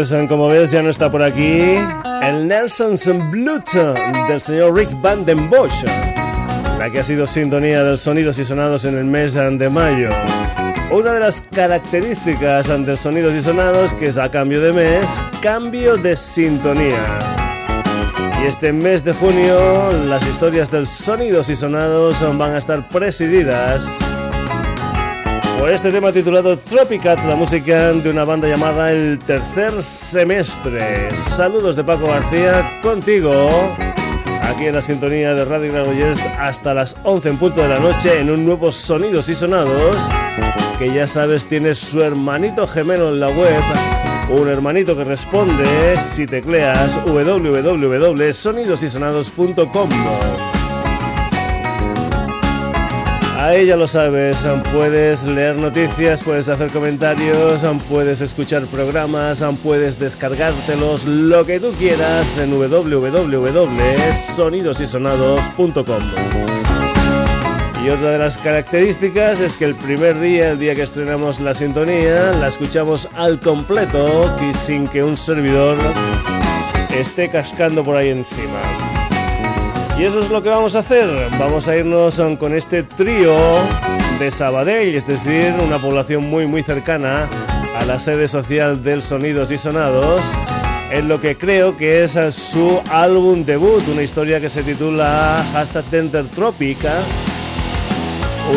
pues como ves ya no está por aquí el Nelson's Blood del señor Rick Van Den Bosch, la que ha sido sintonía de sonidos y sonados en el mes de mayo. Una de las características del sonidos y sonados que es a cambio de mes, cambio de sintonía. Y este mes de junio las historias del sonidos y sonados van a estar presididas por este tema titulado Tropicat, la música de una banda llamada El Tercer Semestre. Saludos de Paco García contigo, aquí en la sintonía de Radio Granollers hasta las 11 en punto de la noche en un nuevo Sonidos y Sonados que ya sabes tiene su hermanito gemelo en la web. Un hermanito que responde si tecleas www.sonidosysonados.com. Ahí ya lo sabes, puedes leer noticias, puedes hacer comentarios, puedes escuchar programas, puedes descargártelos, lo que tú quieras en www.sonidosysonados.com. Y otra de las características es que el primer día, el día que estrenamos la sintonía, la escuchamos al completo y sin que un servidor esté cascando por ahí encima. Y eso es lo que vamos a hacer. Vamos a irnos con este trío de Sabadell, es decir, una población muy muy cercana a la sede social del Sonidos y Sonados, en lo que creo que es su álbum debut, una historia que se titula Hashtag Tender Tropica.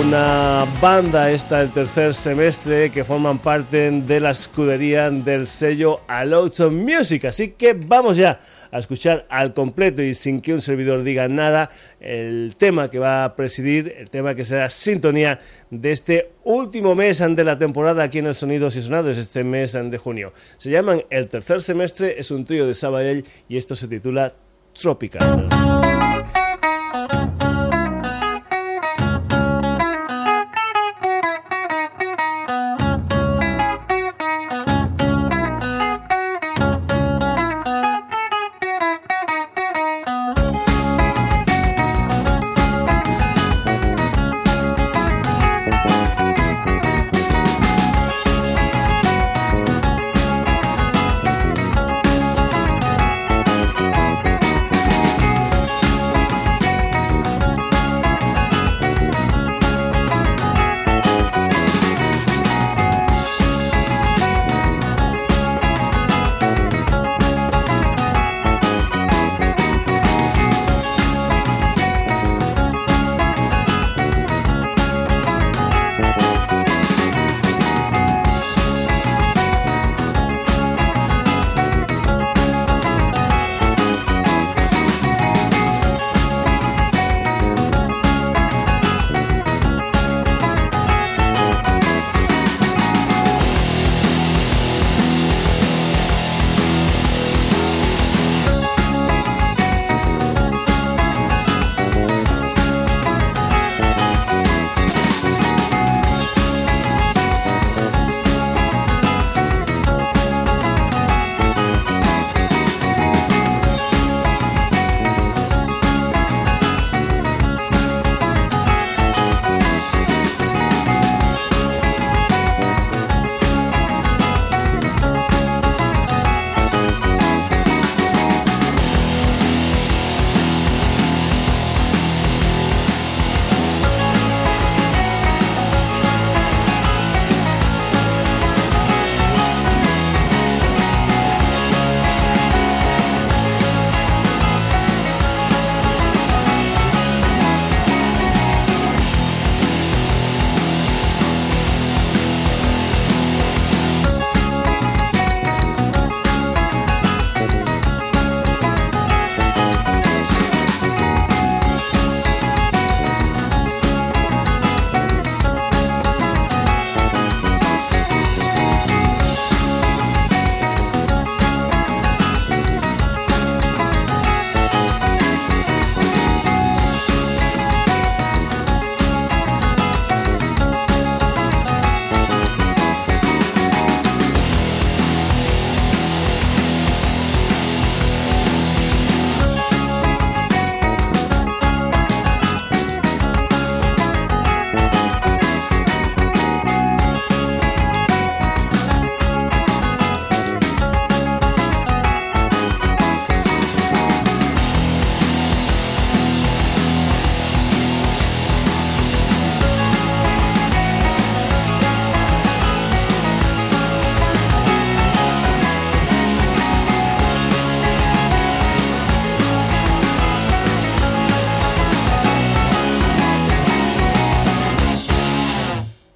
Una banda esta del tercer semestre que forman parte de la escudería del sello Alauto Music. Así que vamos ya a escuchar al completo y sin que un servidor diga nada el tema que va a presidir, el tema que será sintonía de este último mes de la temporada aquí en el Sonidos y Sonados, este mes de junio. Se llaman El Tercer Semestre, es un trío de Sabadell y esto se titula Tropical.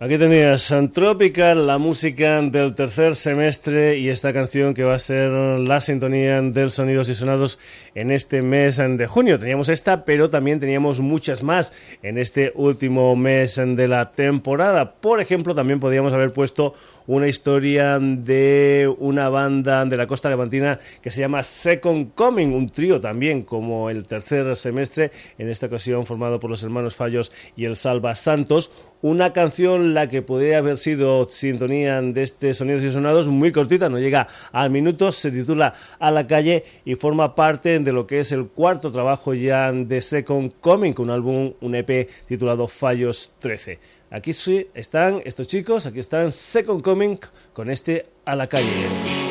Aquí tenías Tropical, la música del tercer semestre y esta canción que va a ser la sintonía del Sonidos y Sonados en este mes de junio. Teníamos esta, pero también teníamos muchas más en este último mes de la temporada. Por ejemplo, también podíamos haber puesto una historia de una banda de la costa levantina que se llama Second Coming, un trío también como el tercer semestre, en esta ocasión formado por los hermanos Fallos y el Salva Santos. Una canción la que podría haber sido sintonía de este Sonidos y Sonados muy cortita, no llega al minuto, se titula A la calle y forma parte de lo que es el cuarto trabajo ya de Second Coming, un álbum, un EP titulado Fallos 13. Aquí están estos chicos, aquí están Second Coming con este A la calle.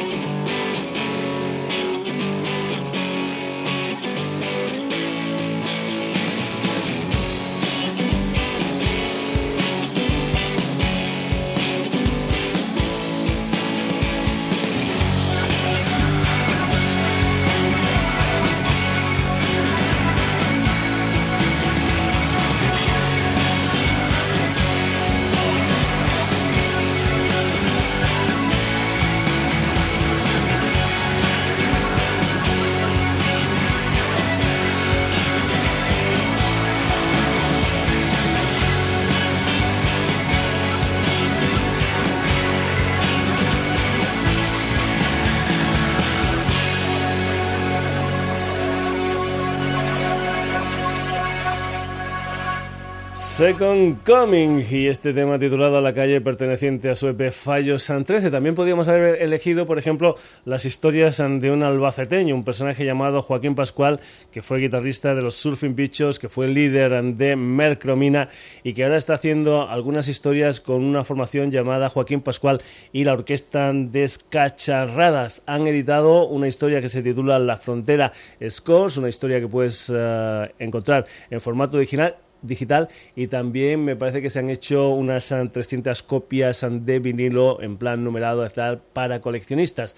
Second Coming y este tema titulado la calle perteneciente a su EP Fallos San 13. También podríamos haber elegido, por ejemplo, las historias de un albaceteño, un personaje llamado Joaquín Pascual, que fue guitarrista de los Surfing Bichos, que fue líder de Mercromina y que ahora está haciendo algunas historias con una formación llamada Joaquín Pascual y la orquesta Descacharradas. Han editado una historia que se titula La Frontera Scores, una historia que puedes eh, encontrar en formato original digital y también me parece que se han hecho unas 300 copias de vinilo en plan numerado para coleccionistas.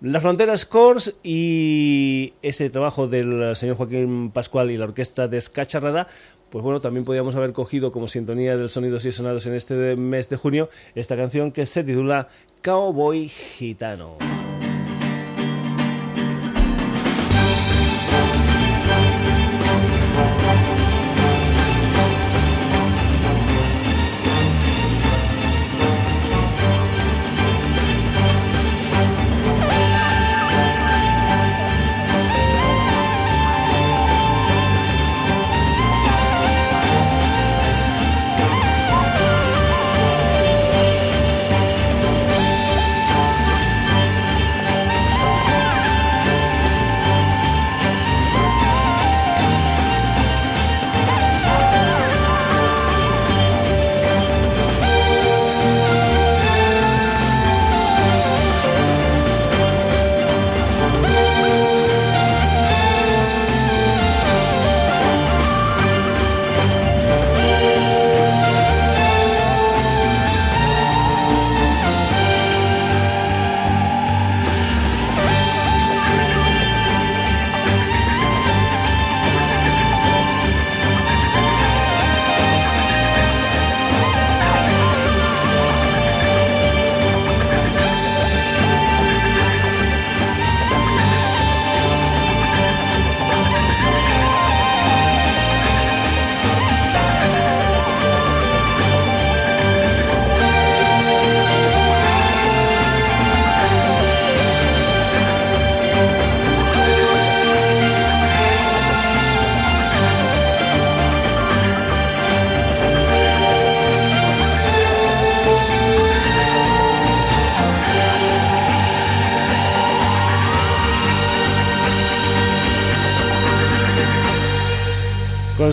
La Frontera Scores y ese trabajo del señor Joaquín Pascual y la orquesta de Escacharrada, pues bueno, también podríamos haber cogido como sintonía del Sonidos y Sonados en este mes de junio esta canción que se titula Cowboy Gitano.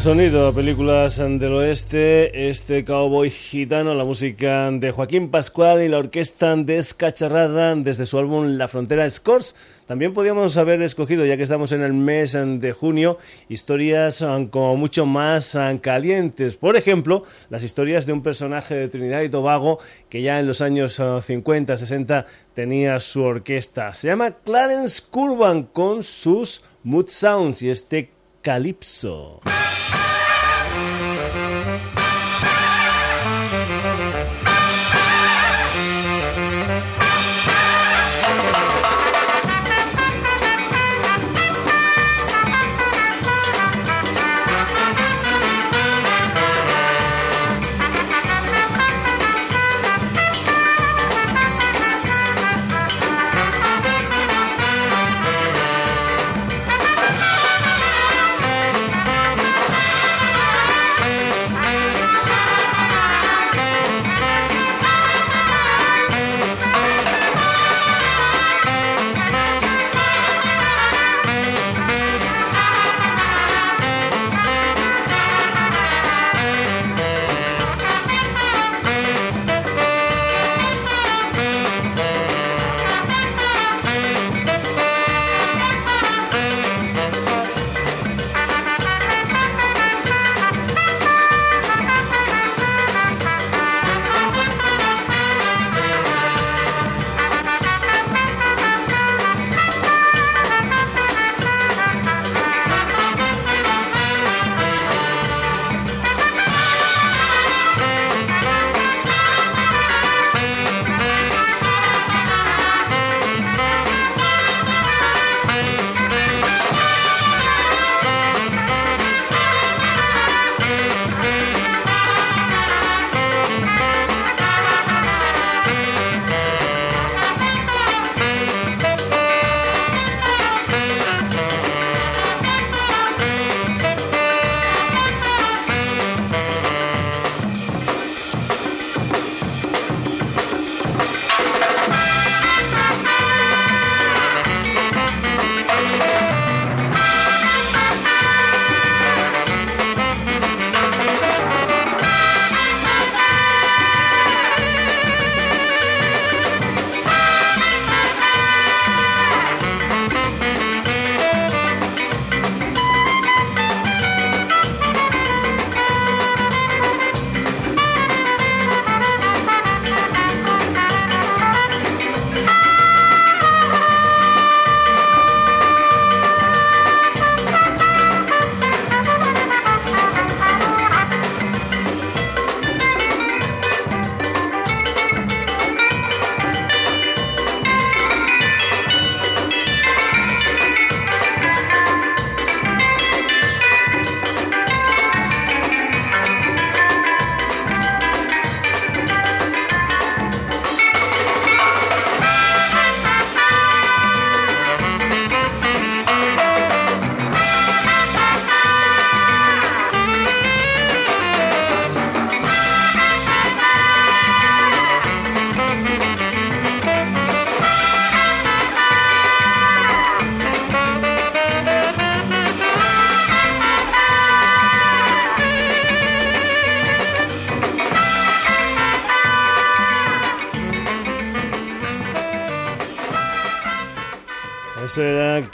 Sonido, películas del oeste, este cowboy gitano, la música de Joaquín Pascual y la orquesta descacharrada desde su álbum La Frontera Scores. También podríamos haber escogido, ya que estamos en el mes de junio, historias um, como mucho más um, calientes. Por ejemplo, las historias de un personaje de Trinidad y Tobago que ya en los años 50, uh, 60 tenía su orquesta. Se llama Clarence Curban con sus Mood Sounds y este Calypso.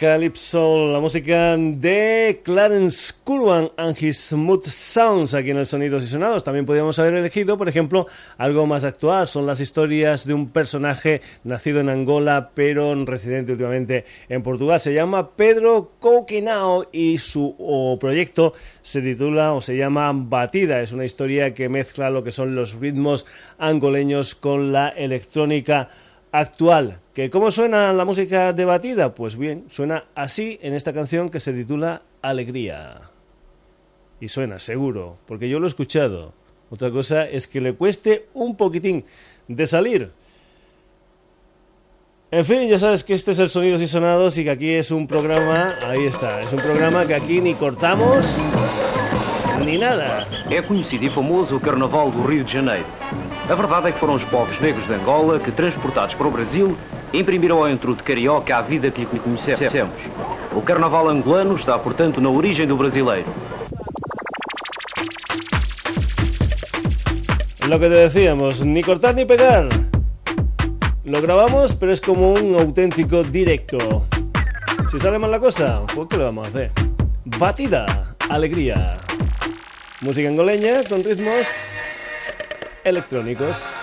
Calypso, la música de Clarence Curwan and his Smooth Sounds aquí en el Sonidos y Sonados. También podríamos haber elegido, por ejemplo, algo más actual. Son las historias de un personaje nacido en Angola, pero residente últimamente en Portugal. Se llama Pedro Coquinao y su proyecto se titula o se llama Batida. Es una historia que mezcla lo que son los ritmos angoleños con la electrónica actual. ¿Que ¿Cómo suena la música debatida? Pues bien, suena así en esta canción que se titula Alegría. Y suena, seguro, porque yo lo he escuchado. Otra cosa es que le cueste un poquitín de salir. En fin, ya sabes que este es el Sonidos y Sonados y que aquí es un programa, ahí está, es un programa que aquí ni cortamos ni nada. É conhecido e famoso o Carnaval do Rio de Janeiro. A verdade é que foram os povos negros de Angola que, transportados para o Brasil, imprimiram ao entrudo carioca a vida que lhe conhecemos. O Carnaval angolano está, portanto, na origem do brasileiro. Lo que te decíamos, ni cortar ni pegar. Lo grabamos, pero es como un auténtico directo. Si sale mal la cosa, pues ¿qué le vamos a hacer? Batida, alegría. Música angoleña con ritmos electrónicos.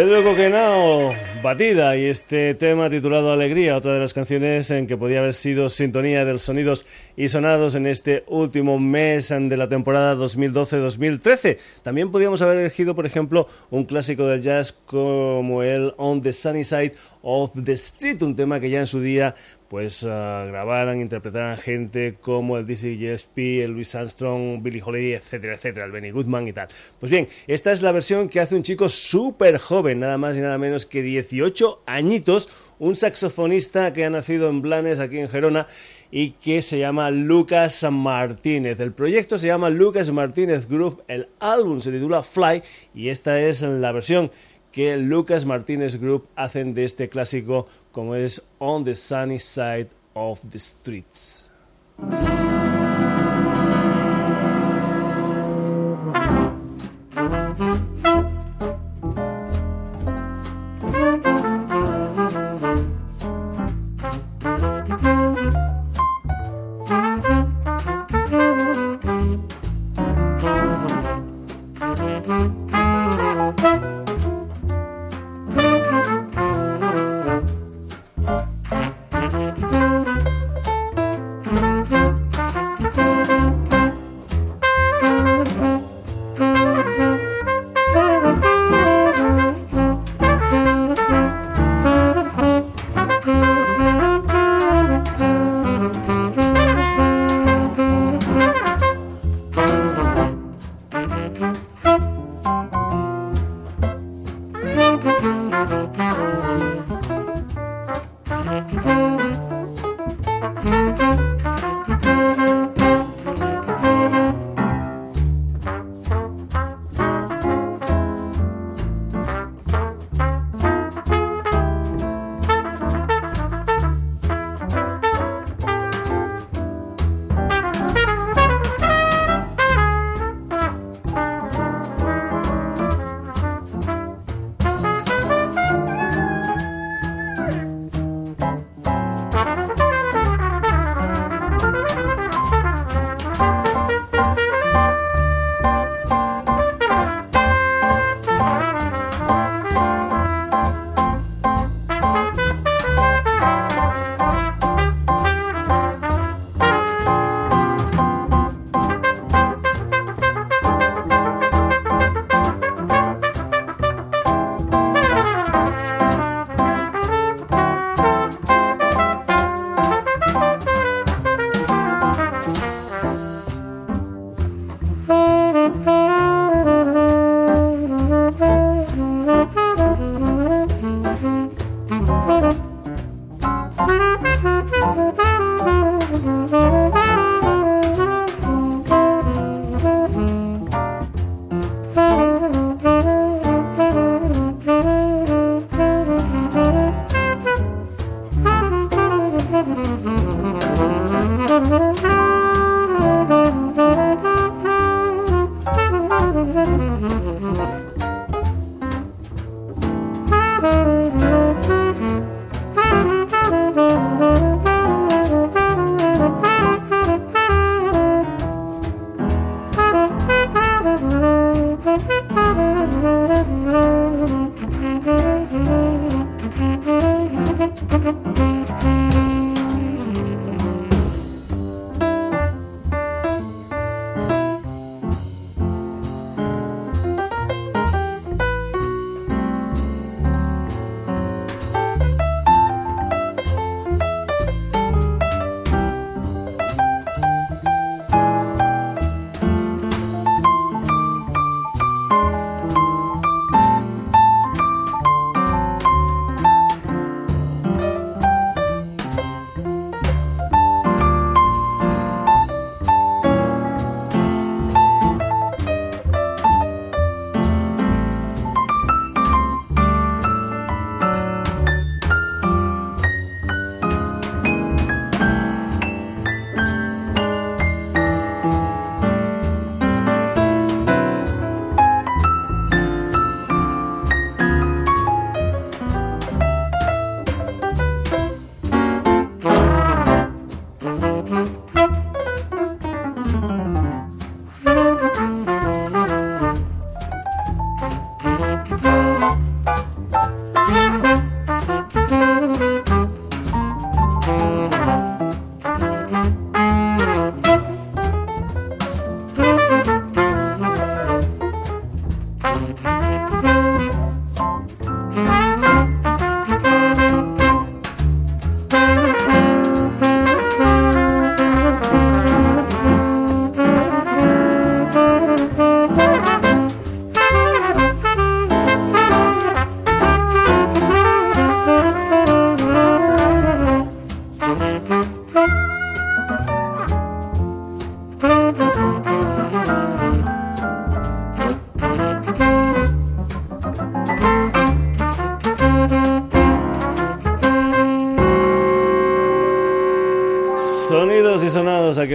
Pedro Coquenao, Batida y este tema titulado Alegría, otra de las canciones en que podía haber sido sintonía de los sonidos y sonados en este último mes de la temporada 2012-2013. También podíamos haber elegido, por ejemplo, un clásico del jazz como el On the Sunny Side of the Street, un tema que ya en su día pues uh, grabaran, interpretaran gente como el Dizzy Gillespie, el Louis Armstrong, Billy Holiday, etcétera, etcétera, el Benny Goodman y tal. Pues bien, esta es la versión que hace un chico súper joven, nada más y nada menos que 18 añitos, un saxofonista que ha nacido en Blanes, aquí en Gerona, y que se llama Lucas Martínez. El proyecto se llama Lucas Martínez Group, el álbum se titula Fly y esta es la versión que Lucas Martínez Group hacen de este clásico como es On the Sunny Side of the Streets.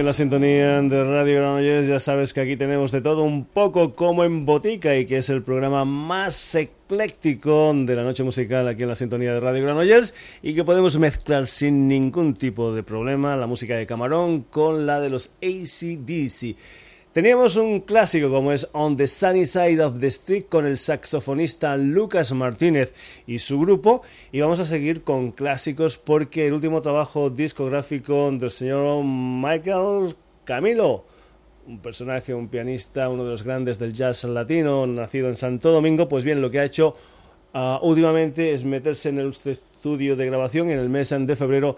La sintonía de Radio Granollers. Ya sabes que aquí tenemos de todo un poco como en Botica y que es el programa más ecléctico de la noche musical aquí en la sintonía de Radio Granollers y que podemos mezclar sin ningún tipo de problema la música de Camarón con la de los ACDC. Teníamos un clásico como es On the Sunny Side of the Street con el saxofonista Lucas Martínez y su grupo y vamos a seguir con clásicos porque el último trabajo discográfico del señor Michael Camilo un personaje, un pianista, uno de los grandes del jazz latino, nacido en Santo Domingo, pues bien, lo que ha hecho uh, últimamente es meterse en el estudio de grabación en el mes de febrero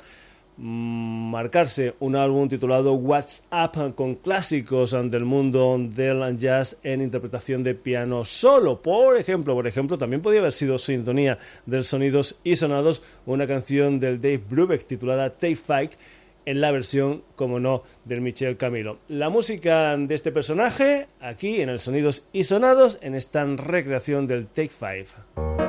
marcarse un álbum titulado What's Up con clásicos del mundo del jazz en interpretación de piano solo. Por ejemplo, por ejemplo, también podría haber sido sintonía del sonidos y sonados una canción del Dave Brubeck titulada Take Five en la versión, como no, del Michel Camilo. La música de este personaje aquí en el Sonidos y Sonados en esta recreación del Take Five.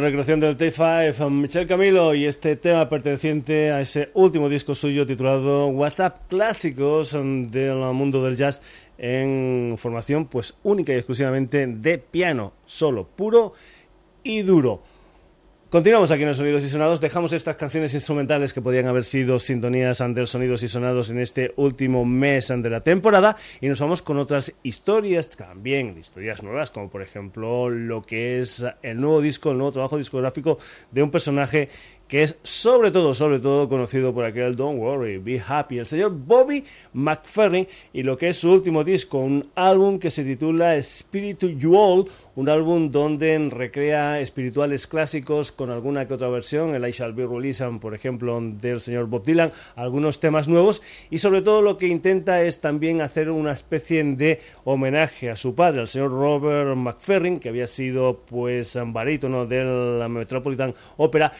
Recreación del T5, Michel Camilo y este tema perteneciente a ese último disco suyo titulado WhatsApp Clásicos del mundo del jazz en formación pues única y exclusivamente de piano, solo, puro y duro. Continuamos aquí en los Sonidos y Sonados. Dejamos estas canciones instrumentales que podían haber sido sintonías ante los Sonidos y Sonados en este último mes de la temporada y nos vamos con otras historias también, historias nuevas, como por ejemplo lo que es el nuevo disco, el nuevo trabajo discográfico de un personaje que es sobre todo, sobre todo conocido por aquel Don't Worry, Be Happy, el señor Bobby McFerrin y lo que es su último disco, un álbum que se titula Spiritual, un álbum donde recrea espirituales clásicos con alguna que otra versión, el I Shall Be Released, por ejemplo, del señor Bob Dylan, algunos temas nuevos. Y sobre todo lo que intenta es también hacer una especie de homenaje a su padre, el señor Robert McFerrin, que había sido pues barítono del Metropolitan Opera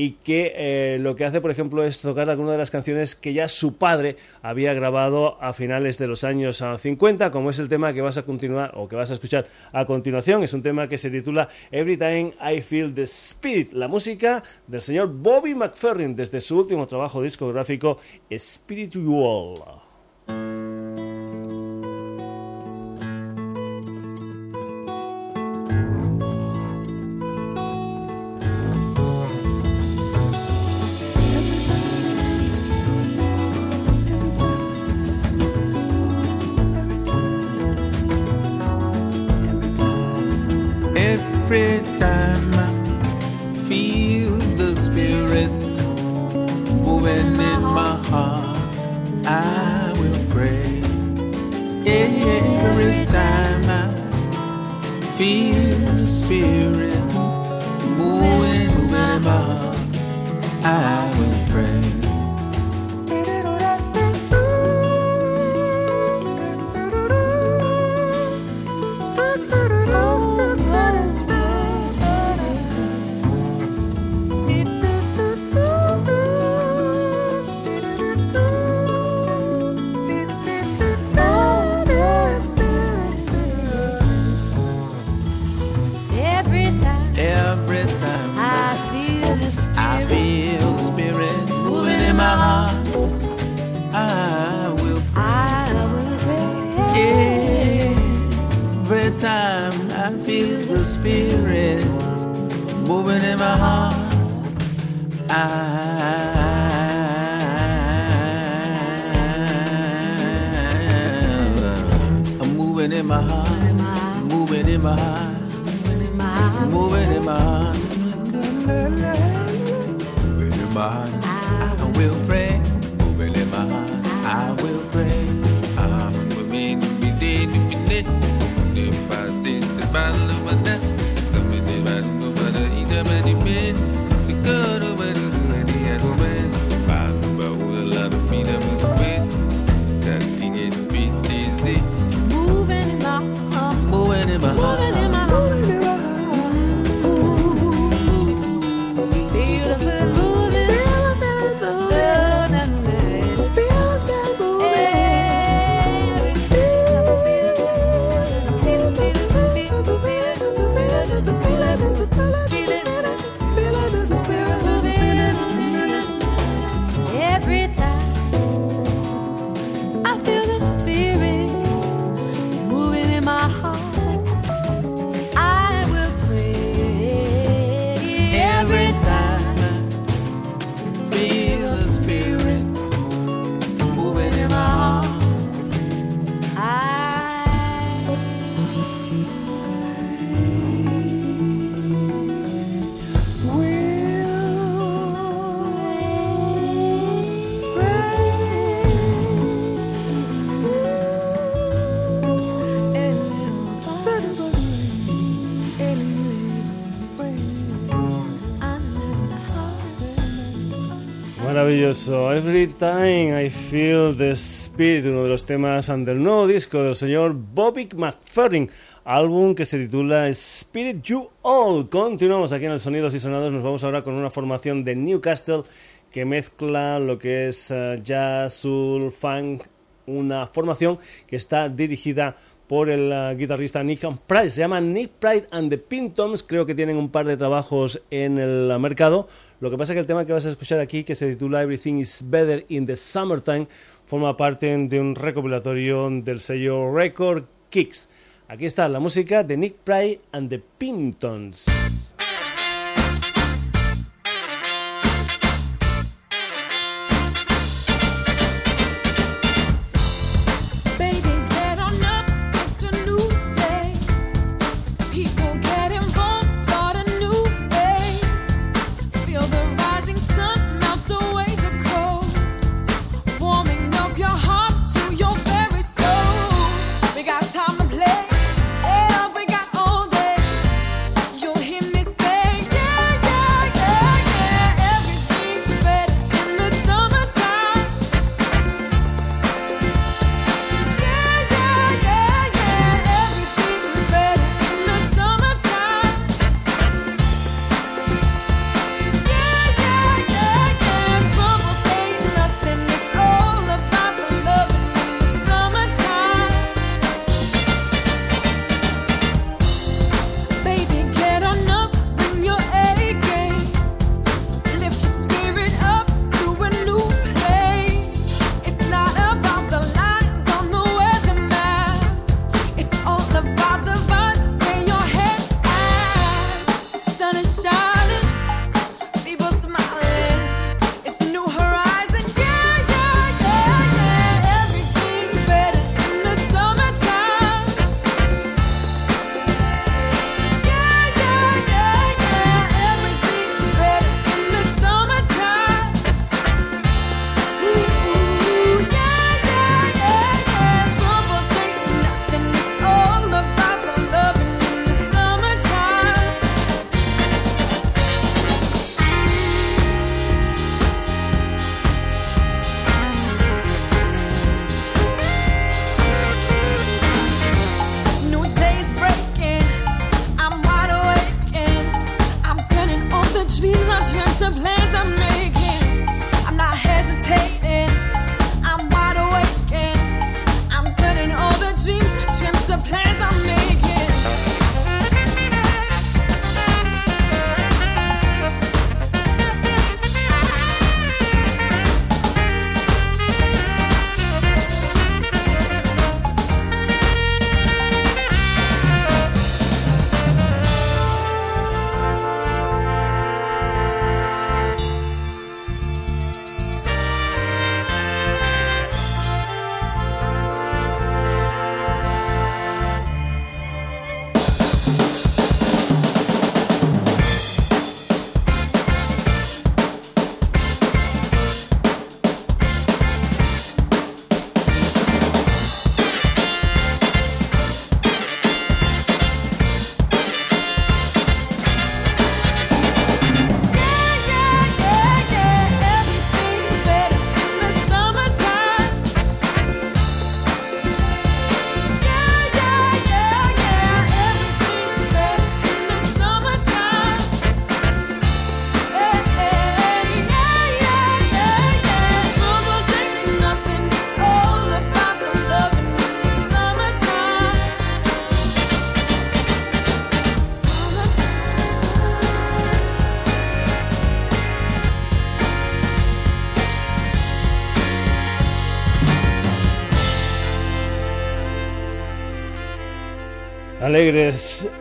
y que eh, lo que hace, por ejemplo, es tocar alguna de las canciones que ya su padre había grabado a finales de los años 50, ah, como es el tema que vas a continuar o que vas a escuchar a continuación. Es un tema que se titula Every Time I Feel the Spirit, la música del señor Bobby McFerrin desde su último trabajo discográfico Spiritual. I'm moving in my heart, moving in my heart, moving in my heart, moving in my heart. I will pray, moving in my heart. I will pray. I'm moving, be dead, be dead. I see the. Every Time I Feel the Spirit, uno de los temas del nuevo disco del señor Bobby McFerrin, álbum que se titula Spirit You All. Continuamos aquí en el Sonidos y Sonados, nos vamos ahora con una formación de Newcastle que mezcla lo que es uh, jazz, soul, funk, una formación que está dirigida por el uh, guitarrista Nick Price. Se llama Nick Pride and the Pintons. Creo que tienen un par de trabajos en el uh, mercado. Lo que pasa es que el tema que vas a escuchar aquí, que se titula Everything is Better in the Summertime, forma parte de un recopilatorio del sello Record Kicks. Aquí está la música de Nick Pride and the Pintons.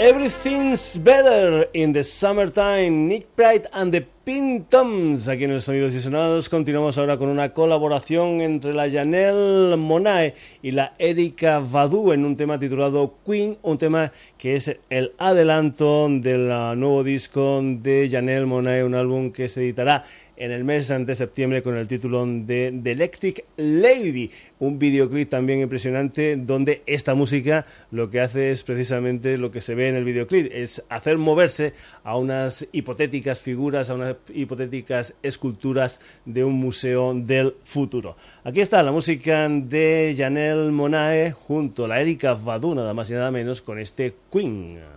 Everything's better in the summertime. Nick Pride and the Pintoms. Aquí en el Sonidos y Sonados continuamos ahora con una colaboración entre la Janelle Monae y la Erika Badu en un tema titulado Queen, un tema que es el adelanto del nuevo disco de Janelle Monae, un álbum que se editará en el mes de septiembre con el título de The Electric Lady, un videoclip también impresionante donde esta música lo que hace es precisamente lo que se ve en el videoclip, es hacer moverse a unas hipotéticas figuras, a unas hipotéticas esculturas de un museo del futuro. Aquí está la música de Janelle Monae junto a la Erika Badu, nada más y nada menos, con este Queen.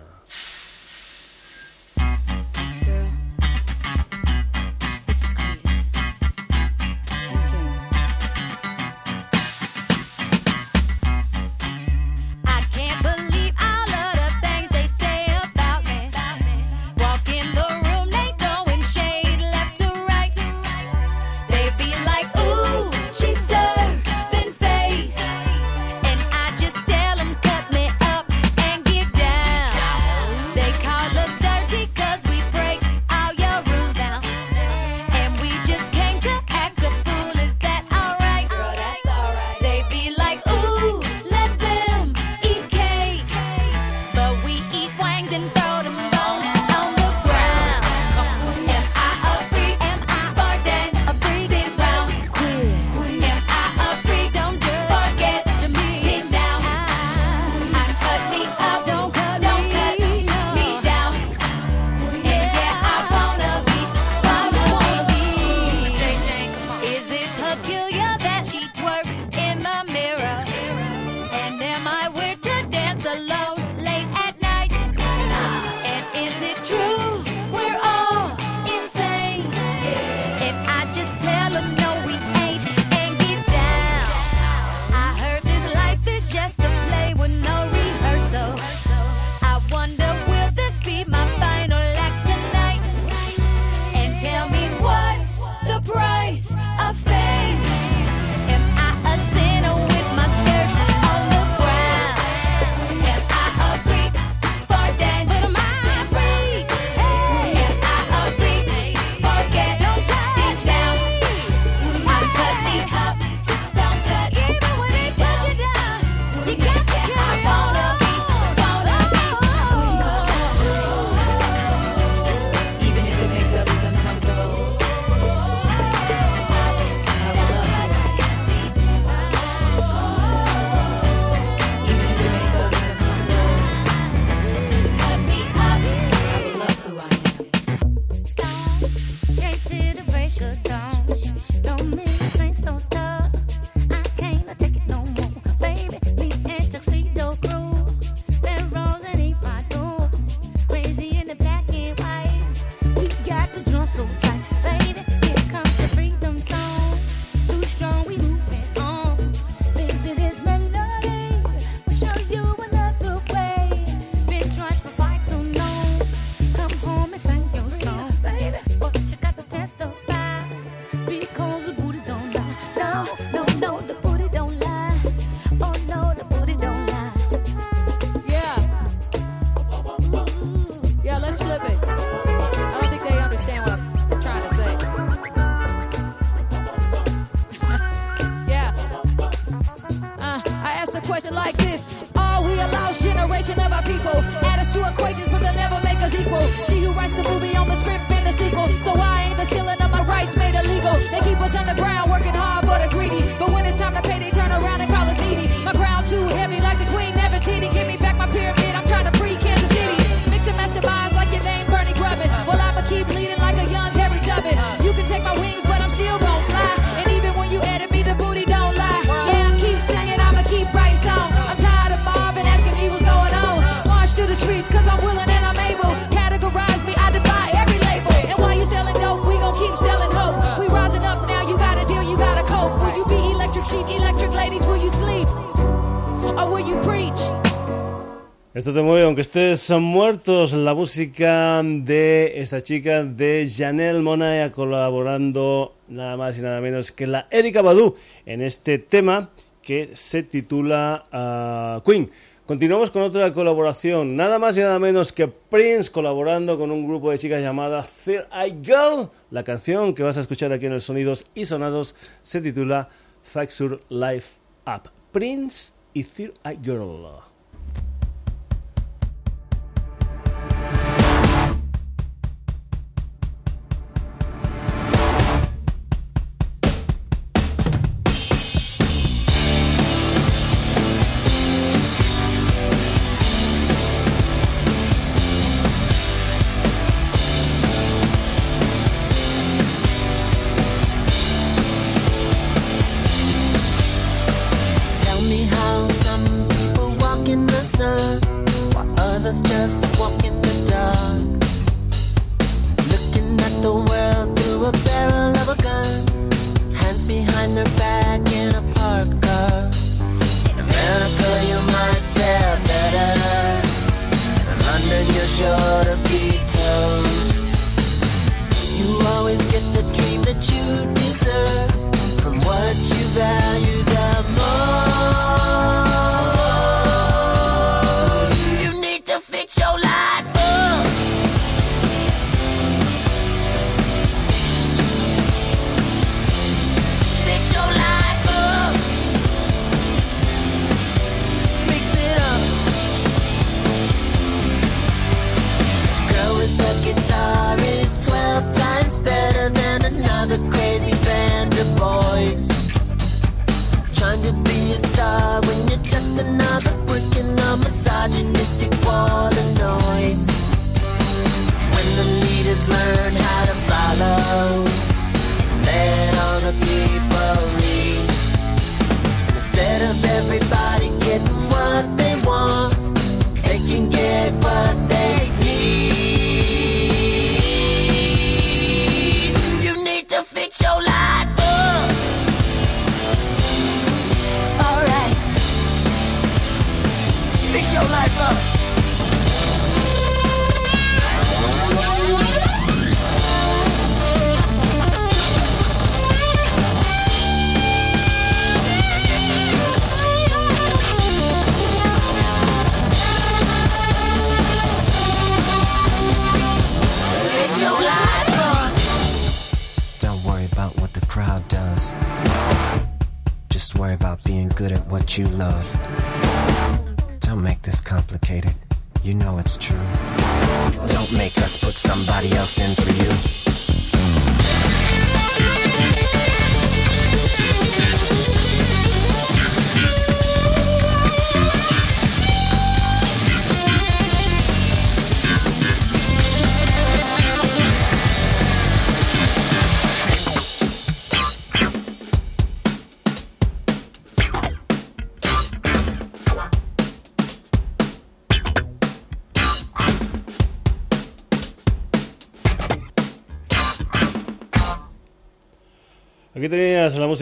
Música de esta chica de Janelle Monae colaborando nada más y nada menos que la Erika Badu en este tema que se titula ah, Queen. Continuamos con otra colaboración, nada más y nada menos que Prince colaborando con un grupo de chicas llamada Third Eye Girl. La canción que vas a escuchar aquí en el Sonidos y Sonados se titula Facture Life Up. Prince y Third Eye Girl.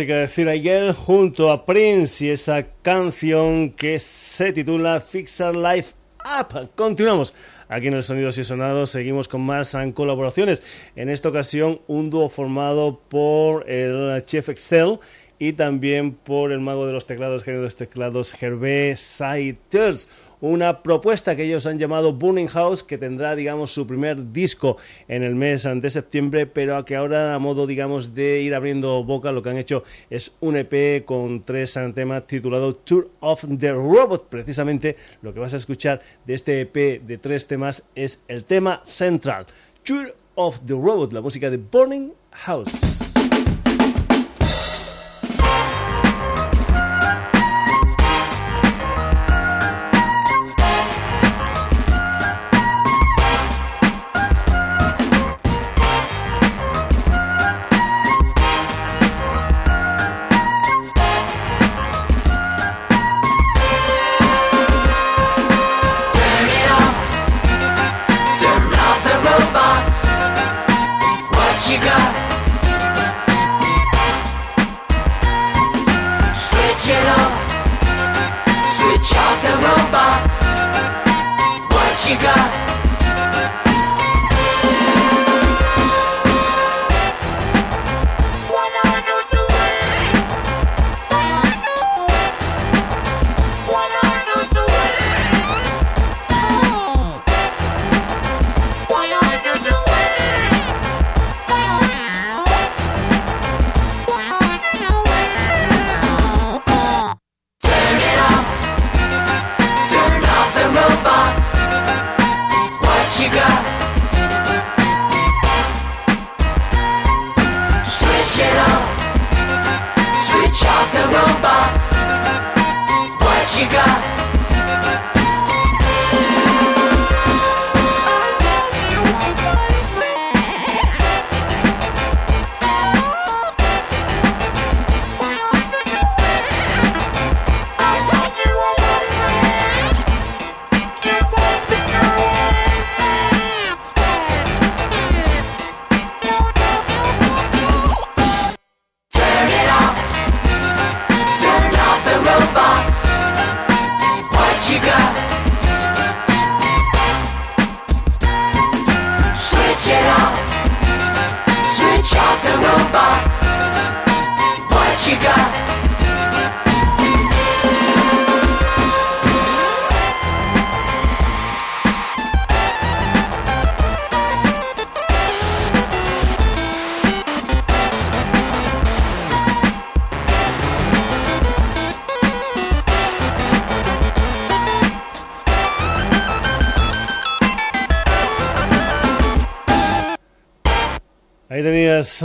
Tenías la música de Cira Girl junto a Prince y esa canción que se titula Fixer Life Up. Continuamos aquí en el Sonidos y Sonados, seguimos con más colaboraciones. En esta ocasión, un dúo formado por el Chef Excel y también por el mago de los teclados, genio de los teclados, Hervé Saiters una propuesta que ellos han llamado Burning House, que tendrá, digamos, su primer disco en el mes de septiembre, pero que ahora, a modo, digamos, de ir abriendo boca, lo que han hecho es un EP con tres temas titulado Tour of the Robot. Precisamente lo que vas a escuchar de este EP de tres temas es el tema central, Tour of the Robot, la música de Burning House.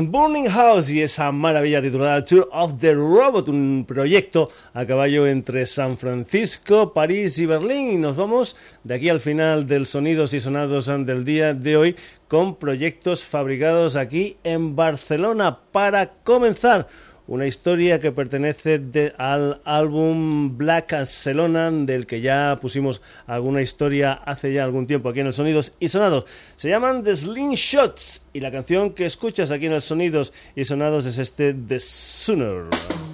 Burning House y esa maravilla titulada Tour of the Robot, un proyecto a caballo entre San Francisco, París y Berlín. Y nos vamos de aquí al final del Sonidos y Sonados del día de hoy con proyectos fabricados aquí en Barcelona. Para comenzar, una historia que pertenece al álbum Black Barcelona, del que ya pusimos alguna historia hace ya algún tiempo aquí en el Sonidos y Sonados. Se llaman The Shots y la canción que escuchas aquí en el Sonidos y Sonados es este The Sooner.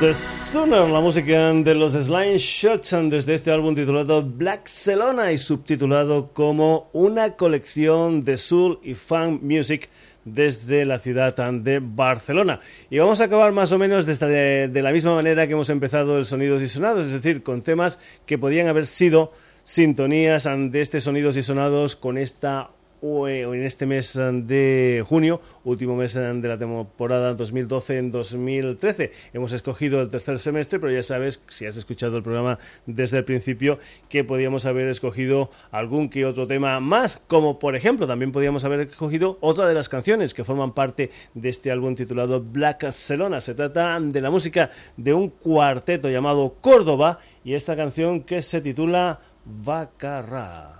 La música de los Slime Shots desde este álbum titulado Black Celona y subtitulado como una colección de soul y funk music desde la ciudad de Barcelona. Y vamos a acabar más o menos de, de la misma manera que hemos empezado el Sonidos y Sonados, es decir, con temas que podían haber sido sintonías de este Sonidos y Sonados con esta eh, en este mes eh, de junio, último mes eh, de la temporada 2012-2013. Hemos escogido el tercer semestre, pero ya sabes, si has escuchado el programa desde el principio, que podíamos haber escogido algún que otro tema más, como por ejemplo, también podíamos haber escogido otra de las canciones que forman parte de este álbum titulado Black Barcelona. Se trata de la música de un cuarteto llamado Córdoba y esta canción que se titula Vacarra.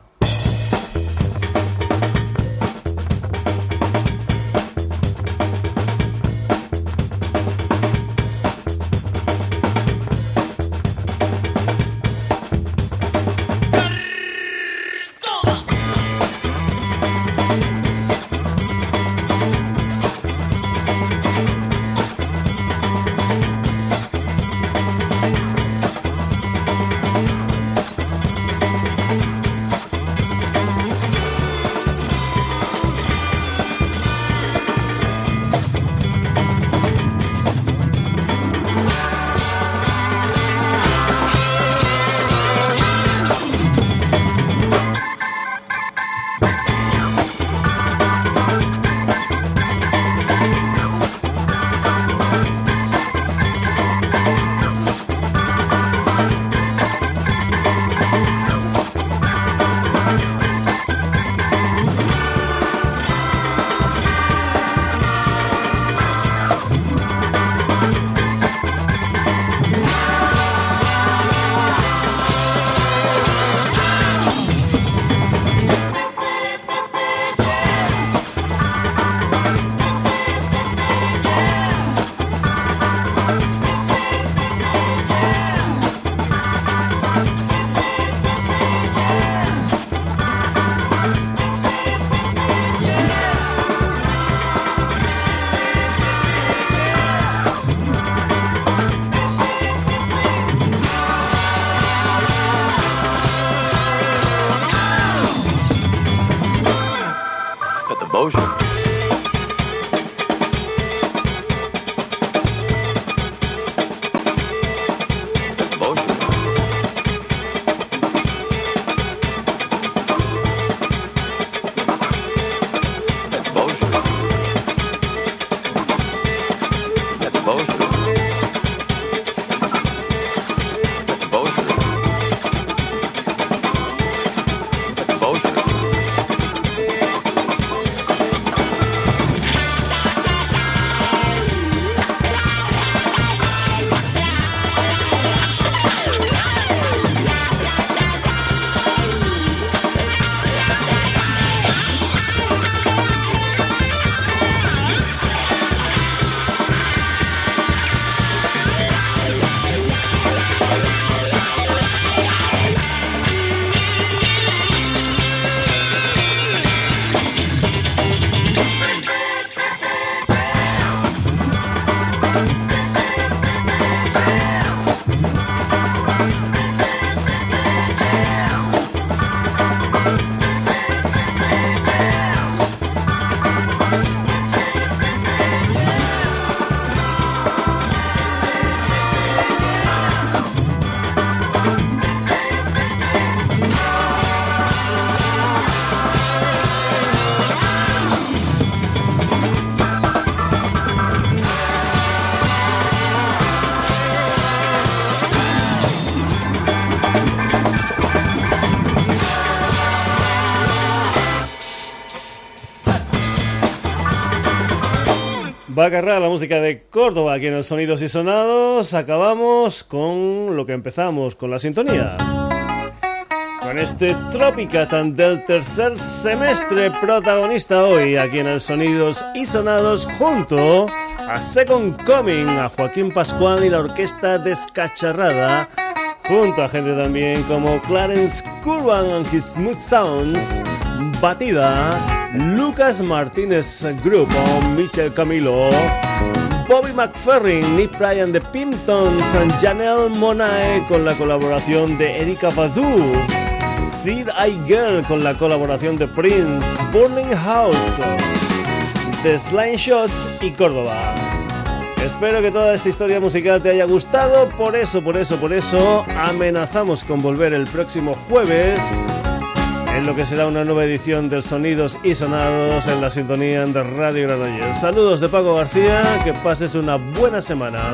Va a agarrar la música de Córdoba aquí en el Sonidos y Sonados. Acabamos con lo que empezamos, con la sintonía. Con este Tropicat del tercer semestre protagonista hoy aquí en el Sonidos y Sonados junto a Second Coming, a Joaquín Pascual y la orquesta descacharrada junto a gente también como Clarence Curran and his Smooth Sounds, Batida, Lucas Martínez Group Michel Camilo, Bobby McFerrin, Nick Bryan de Pimptons, Janelle Monae con la colaboración de Erika Badu, Feed Eye Girl con la colaboración de Prince, Burning House, The Slime Shots y Córdoba. Espero que toda esta historia musical te haya gustado, por eso, por eso, por eso amenazamos con volver el próximo jueves en lo que será una nueva edición del Sonidos y Sonados en la sintonía de Radio Granollers. Saludos de Paco García, que pases una buena semana.